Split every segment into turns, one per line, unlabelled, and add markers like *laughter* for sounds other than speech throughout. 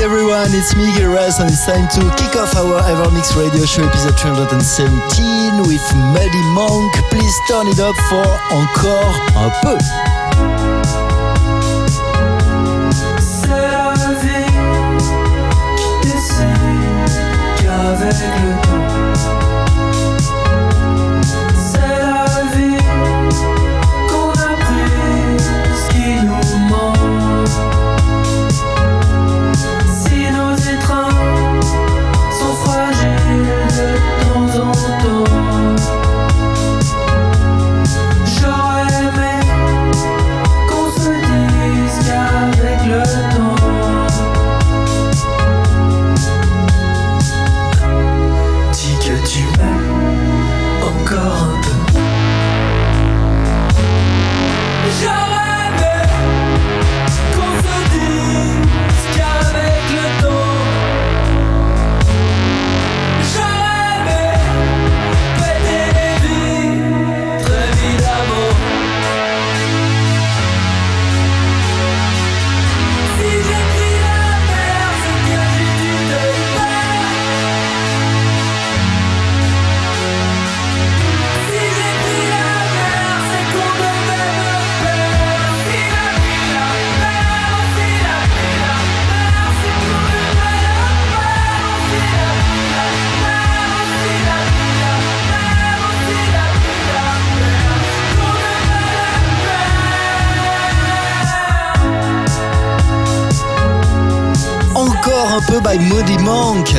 Everyone, it's me Giras and it's time to kick off our Evermix Radio Show episode 317 with Muddy Monk. Please turn it up for encore un peu.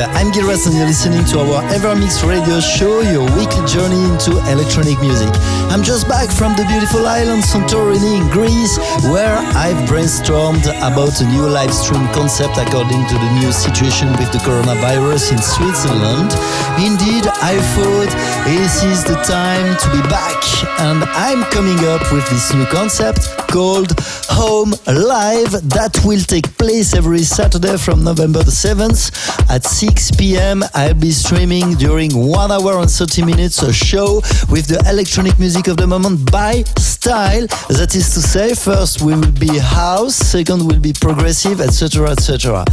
I'm Giras and you're listening to our Evermix Radio Show, your weekly journey into electronic music. I'm just back from the beautiful island Santorini in Greece, where I've brainstormed about a new live stream concept according to the new situation with the coronavirus in Switzerland. Indeed, I thought this is the time to be back, and I'm coming up with this new concept called Home Live that will take place every Saturday from November the 7th at 6 p.m. I'll be streaming during 1 hour and 30 minutes a show with the electronic music of the moment by style. That is to say, first we will be house, second will be progressive, etc. etc.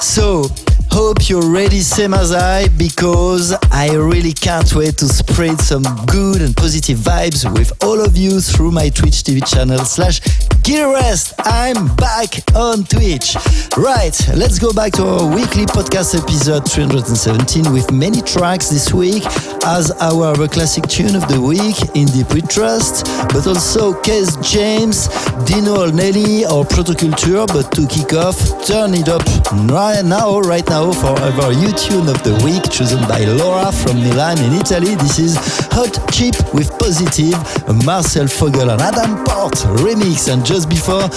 So, hope you're ready, same as I, because I really can't wait to spread some good and positive vibes with all of you through my Twitch TV channel slash Gearrest. I'm back on Twitch. Right, let's go back to our weekly podcast episode 317 with many tracks this week as our classic tune of the week in Deep We Trust, but also Case James, Dino Nelly or Protoculture. But to kick off, turn it up right now, right now for our new tune of the week chosen by Laura from Milan in Italy. This is Hot Chip with Positive, Marcel Vogel and Adam Port remix. And just before,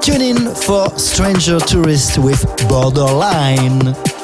tune in for Stranger Tourist with Borderline.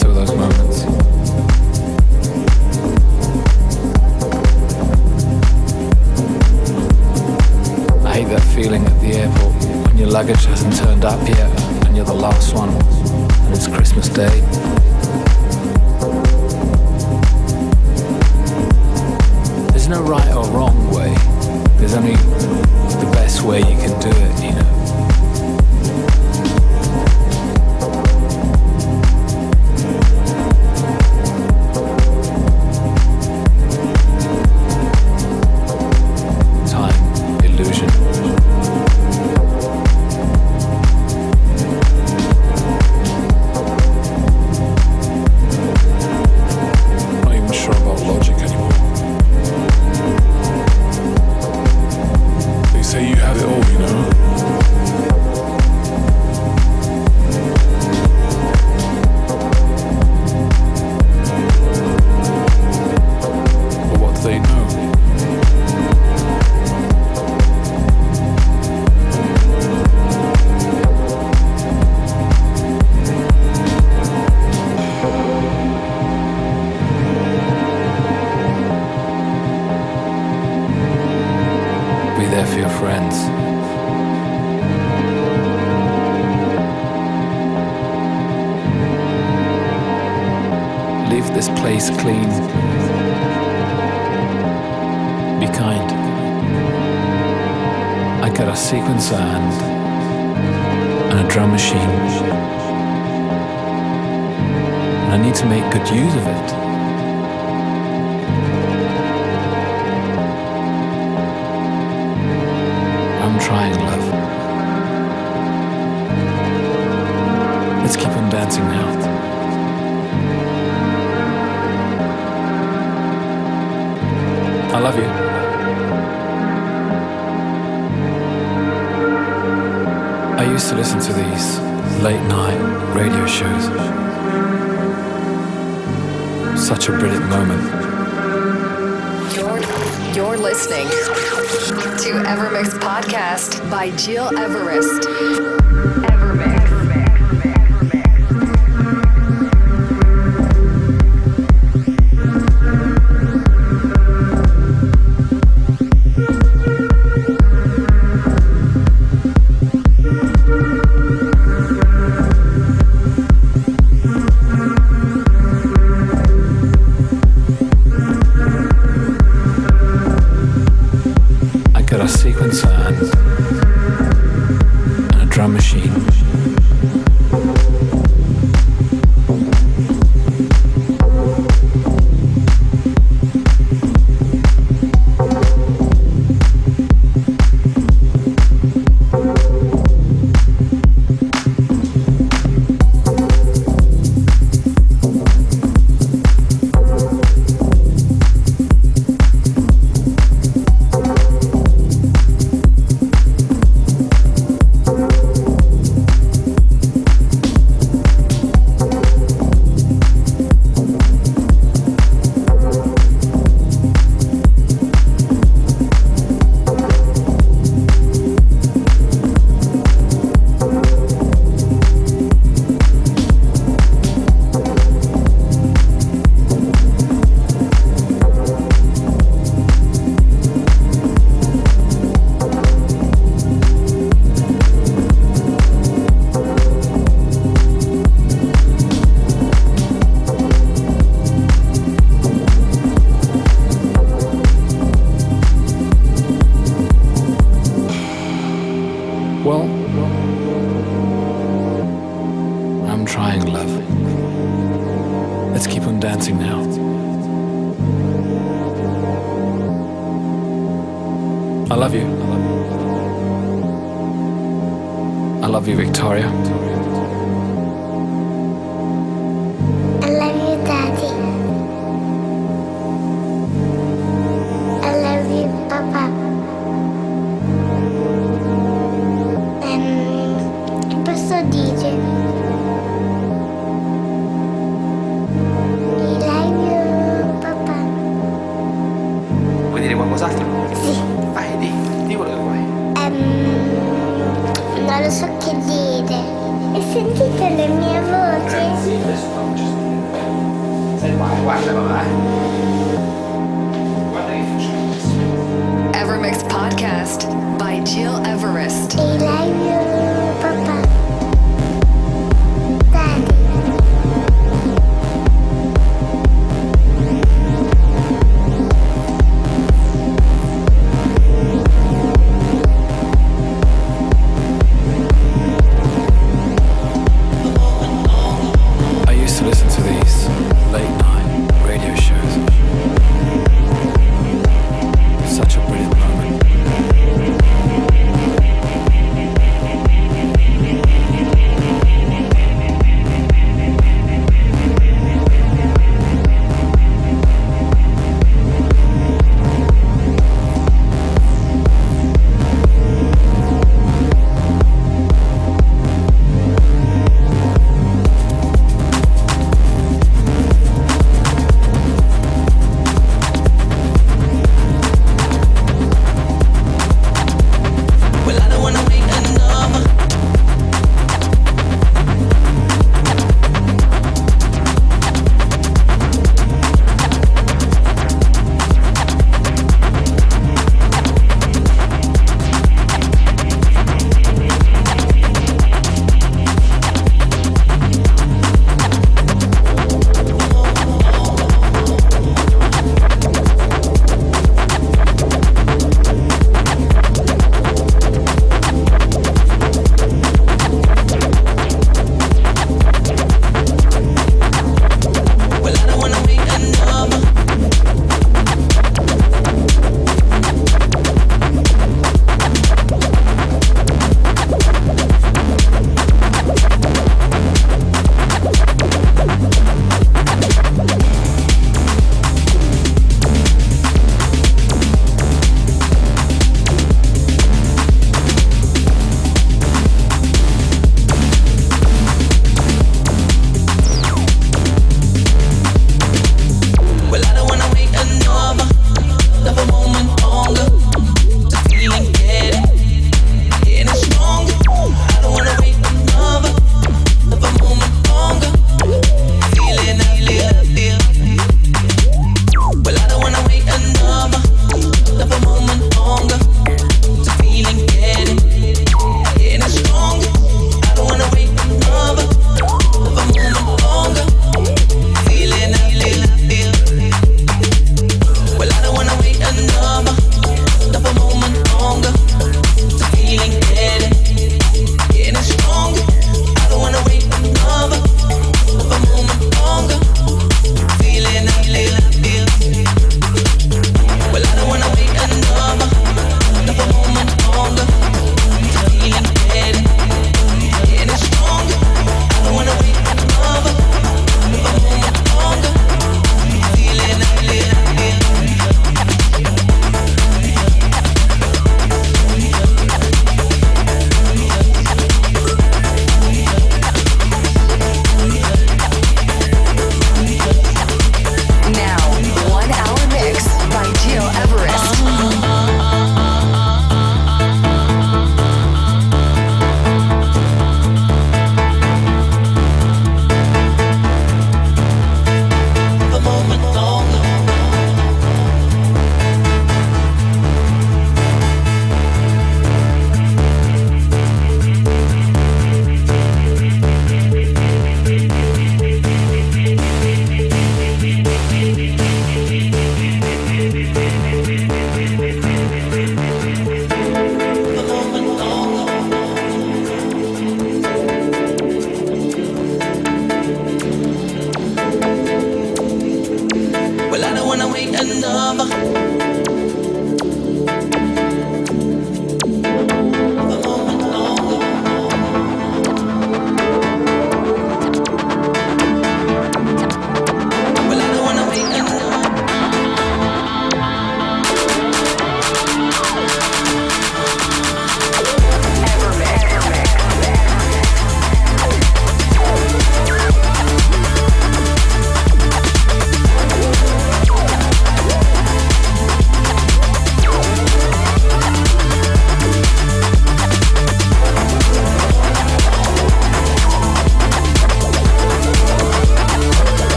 through those moments. I hate that feeling at the airport when your luggage hasn't turned up yet and you're the last one and it's Christmas Day. There's no right or wrong way. There's only the best way you can do it, you know. Let's keep on dancing now. I love you. I used to listen to these late night radio shows. Such a brilliant moment.
You're, you're listening to Evermix Podcast by Gil Everest.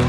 In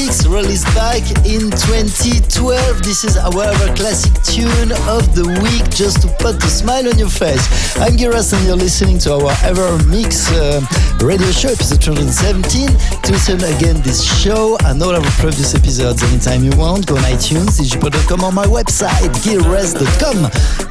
Released back in 2012. This is our ever classic tune of the week just to put a smile on your face. I'm Giras and you're listening to our Evermix uh, radio show, episode 217. To listen again this show and all our previous episodes anytime you want, go on iTunes, djpod.com or my website, gearres.com.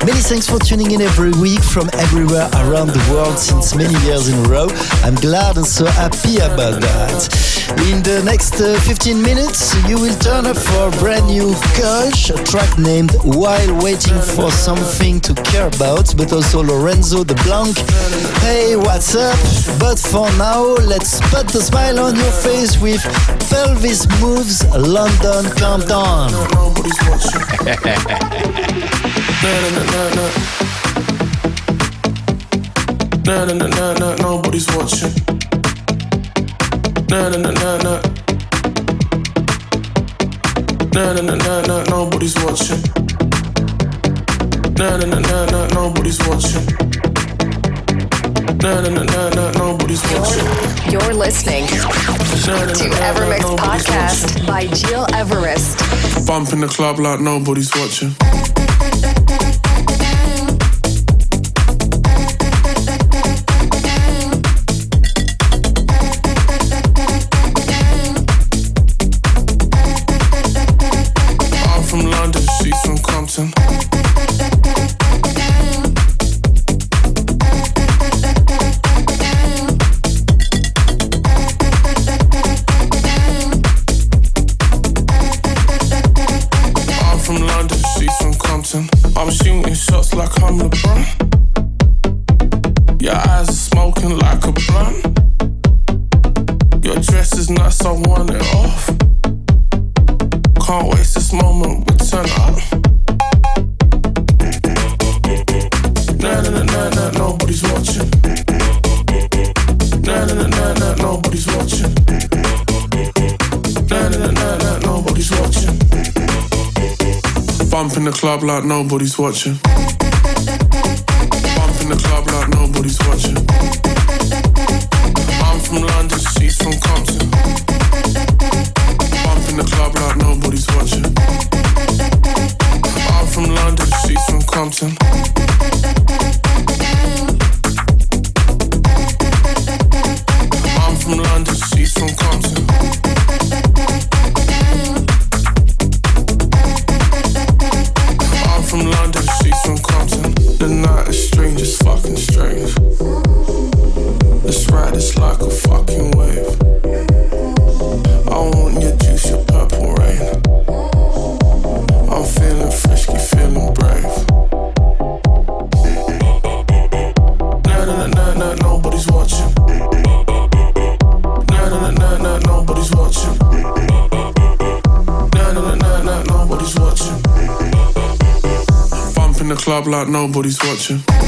Many thanks for tuning in every week from everywhere around the world since many years in a row. I'm glad and so happy about that. In the next uh, 15 minutes, you will turn up for a brand new Kush, a track named While Waiting for Something to Care About, but also Lorenzo de Blanc. Hey, what's up? But for now, let's put the smile on your face with Pelvis Moves London Calm Down. *laughs*
Nobody's watching. na na na. Nobody's watching. Na na na na. Na na na na na. Nobody's watching. Na na na na na. Nobody's watching. Na na na na na. Nobody's watching.
You're listening to
na, na,
Evermix Podcast by Gil Everest.
Bump in the club like nobody's watching. dress is nice, I want it off. Can't waste this moment, we turn up. Nah, nah, nah, nah, nah, nobody's watching. Nah, nah, nah, nah, nah, nobody's watching. Nah, nah, nah, nah, nah, nobody's watching. Bump in the club like nobody's watching. Bump in the club like nobody's watching. I'm from London phone comes in. In the club like nobody's Bump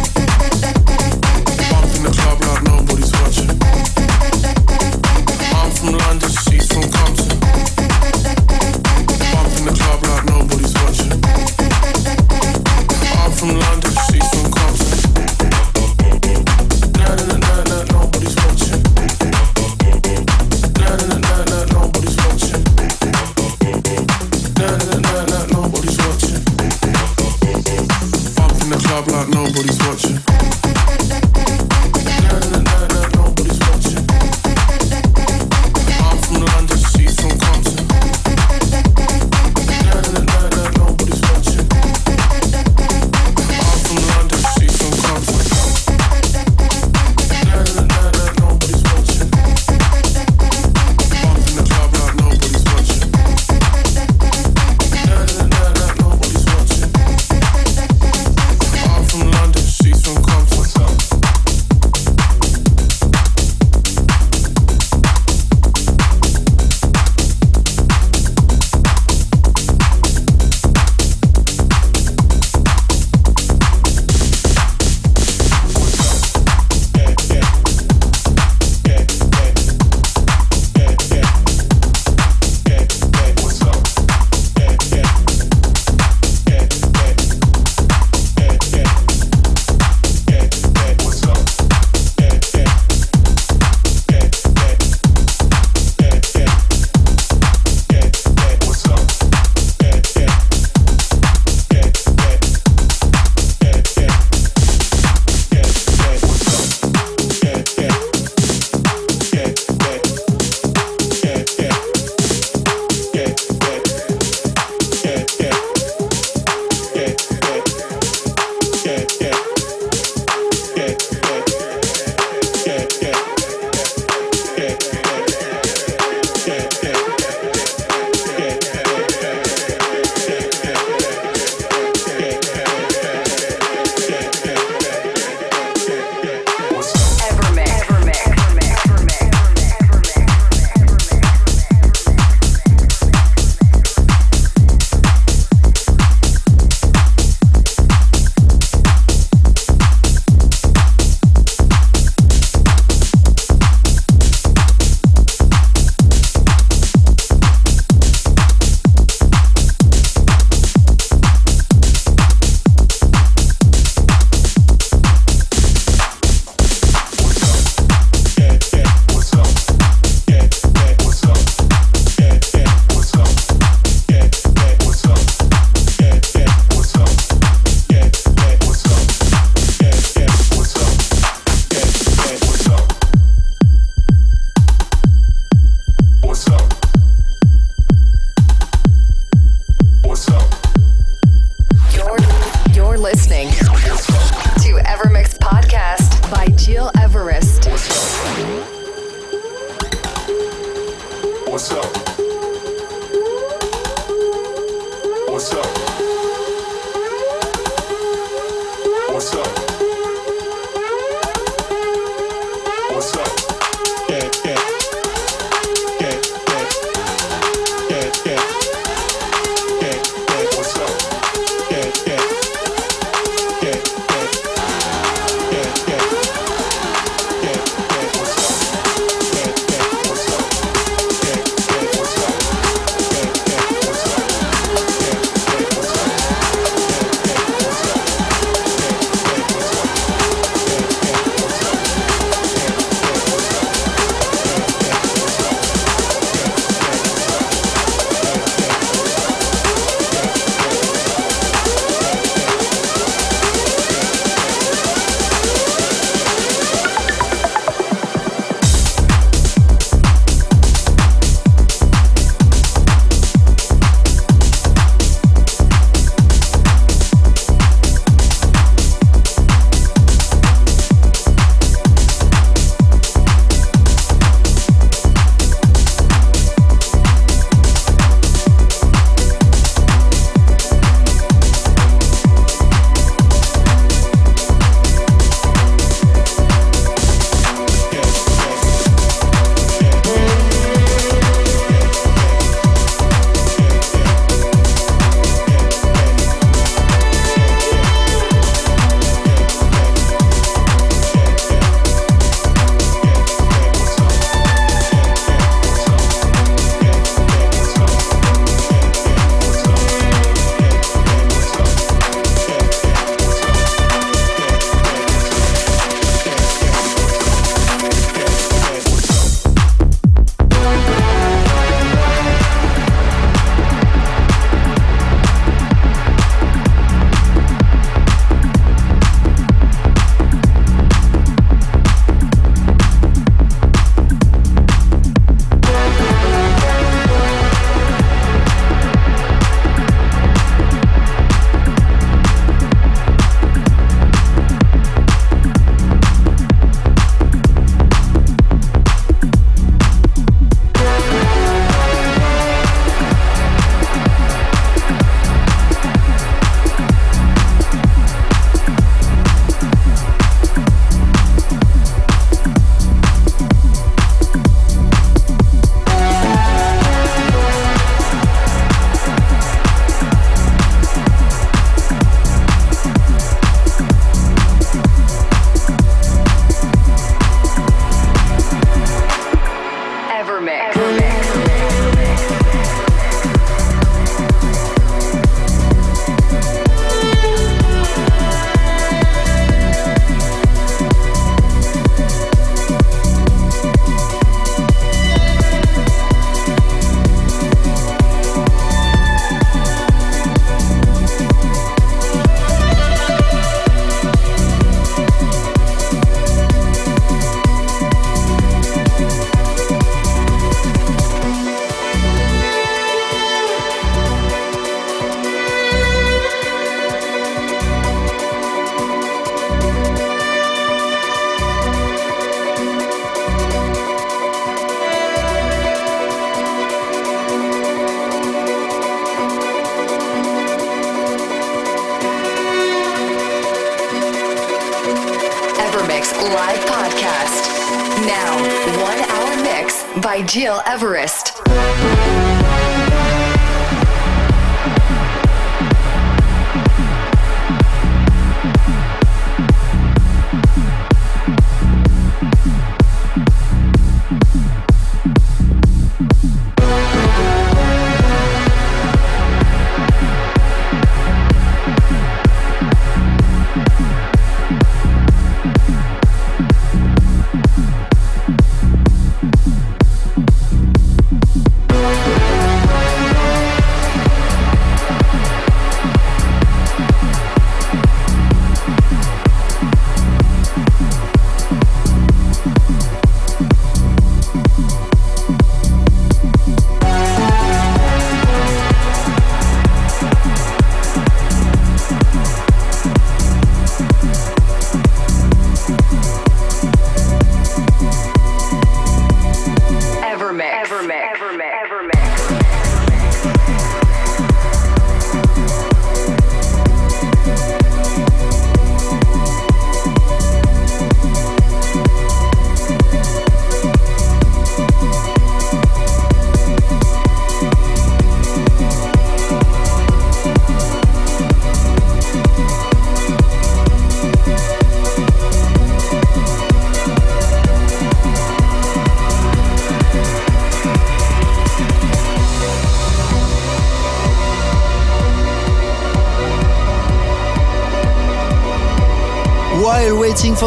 Gil Everest.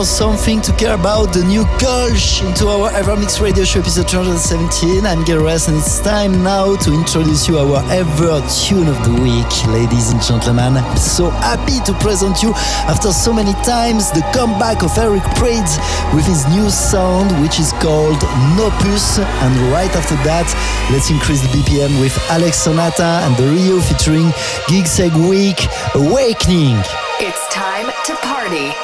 For something to care about, the new Gulch into our Evermix Radio Show episode 217. I'm Gil Rest, and it's time now to introduce you our Ever Tune of the Week. Ladies and gentlemen, I'm so happy to present you after so many times the comeback of Eric Prydz with his new sound, which is called Nopus. And right after that, let's increase the BPM with Alex Sonata and TheRio featuring Gid Sedgwick Awakening.
It's time to party.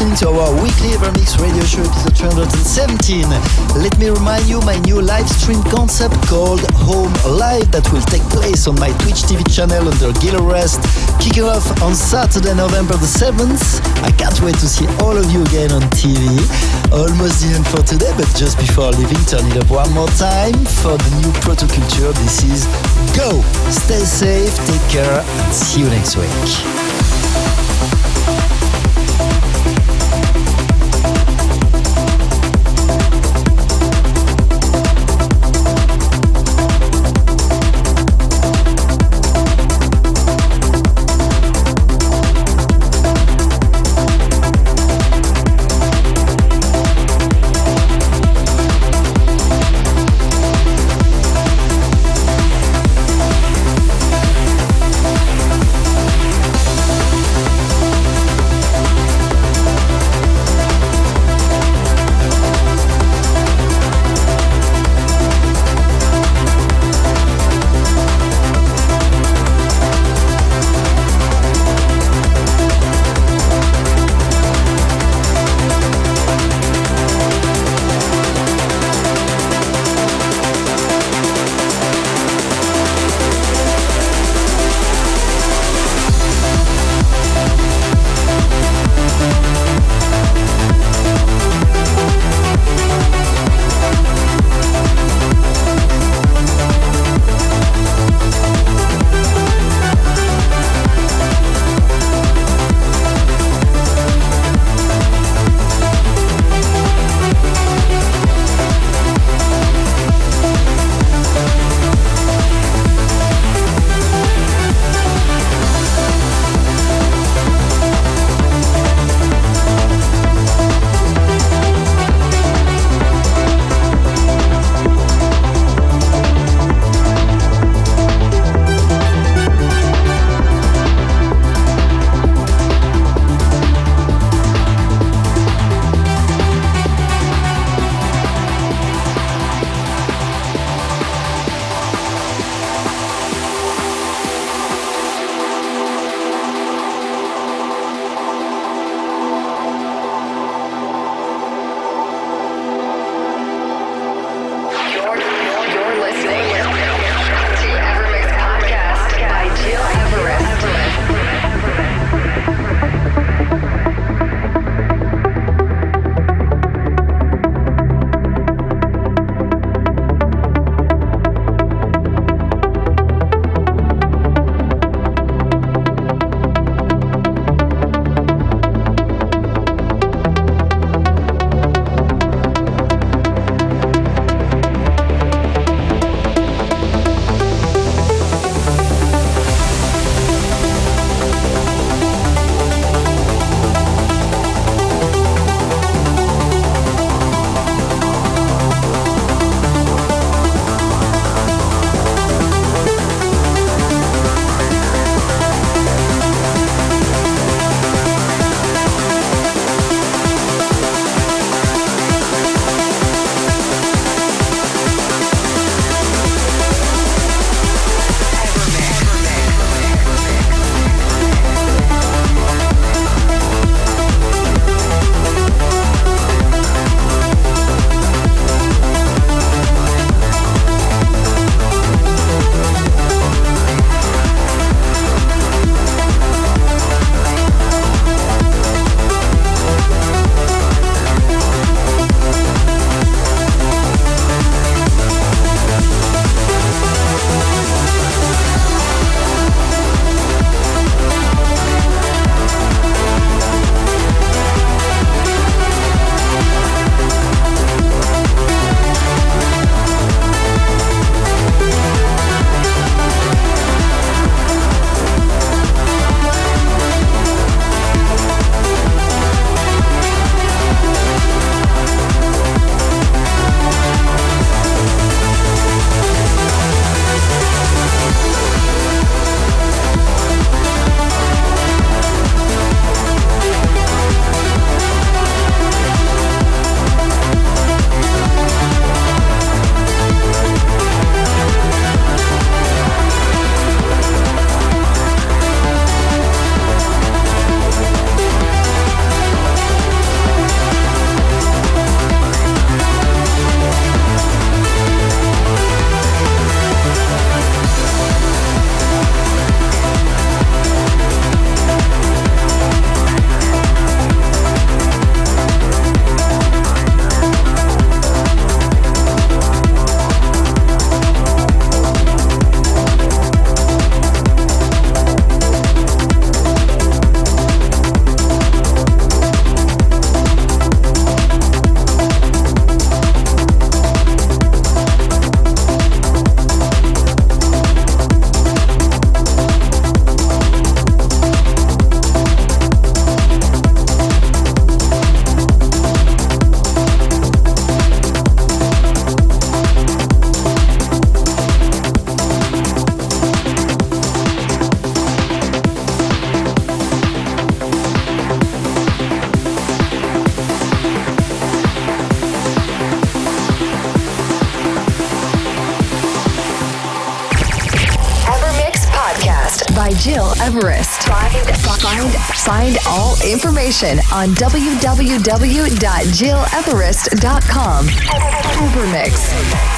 Listening to our weekly Evermix radio show episode 317. Let me remind you my new live stream concept called Home Live that will take place on my Twitch TV channel under Gil Rest, kicking off on Saturday, November the 7th. I can't wait to see all of you again on TV. Almost the end for today, but just before leaving, turn it up one more time for the new Protoculture. This is Go! Stay safe, take care, and see you next week.
Information on www.gileverest.com. Evermix.